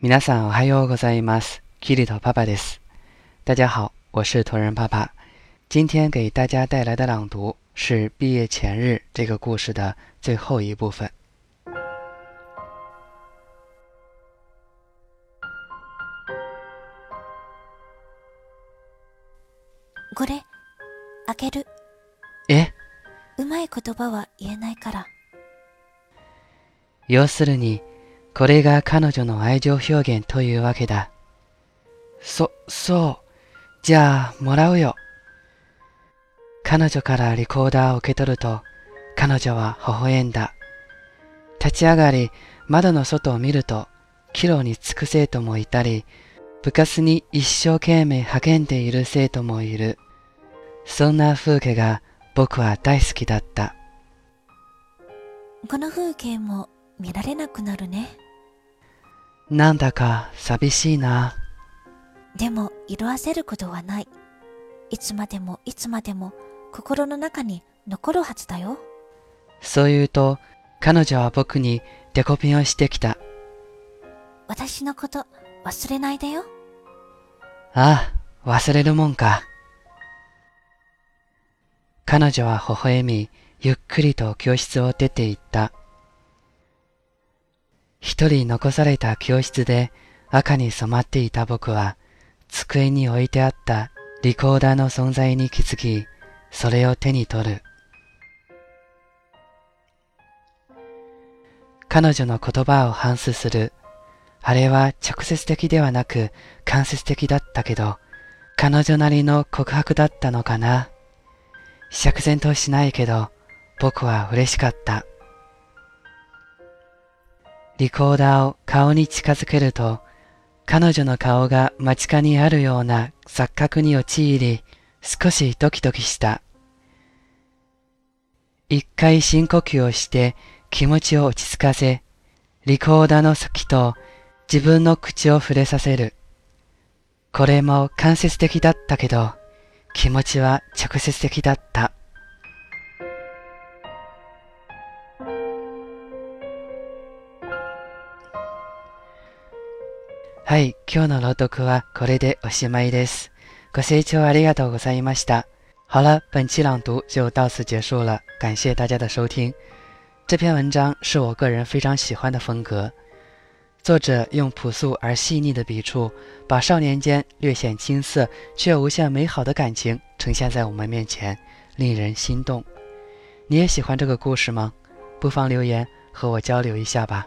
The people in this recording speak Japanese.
皆さんおはようございます。キリトパパです。大家好，我是托人爸爸。今天给大家带来的朗读是毕业前日这个故事的最后一部分。これ、開ける。え、うまい言葉は言えないから。要するに、 これが彼女の愛情表現というわけだ。そ、そう。じゃあ、もらうよ。彼女からリコーダーを受け取ると、彼女は微笑んだ。立ち上がり、窓の外を見ると、帰路に着く生徒もいたり、部活に一生懸命励んでいる生徒もいる。そんな風景が僕は大好きだった。この風景も見られなくなるね。なんだか寂しいな。でも色あせることはない。いつまでもいつまでも心の中に残るはずだよ。そう言うと、彼女は僕にデコピンをしてきた。私のこと忘れないでよ。ああ、忘れるもんか。彼女は微笑み、ゆっくりと教室を出て行った。一人残された教室で赤に染まっていた僕は、机に置いてあったリコーダーの存在に気づき、それを手に取る。彼女の言葉を反芻する。あれは直接的ではなく間接的だったけど、彼女なりの告白だったのかな。釈然としないけど、僕は嬉しかった。リコーダーを顔に近づけると、彼女の顔が間近にあるような錯覚に陥り、少しドキドキした。一回深呼吸をして気持ちを落ち着かせ、リコーダーの先と自分の口を触れさせる。これも間接的だったけど、気持ちは直接的だった。はい、今日の朗読はこれでおしまいです。ご清聴ありがとうございました。好了，本期朗读就到此结束了，感谢大家的收听。这篇文章是我个人非常喜欢的风格。作者用朴素而细腻的笔触，把少年间略显青涩却无限美好的感情呈现在我们面前，令人心动。你也喜欢这个故事吗？不妨留言和我交流一下吧。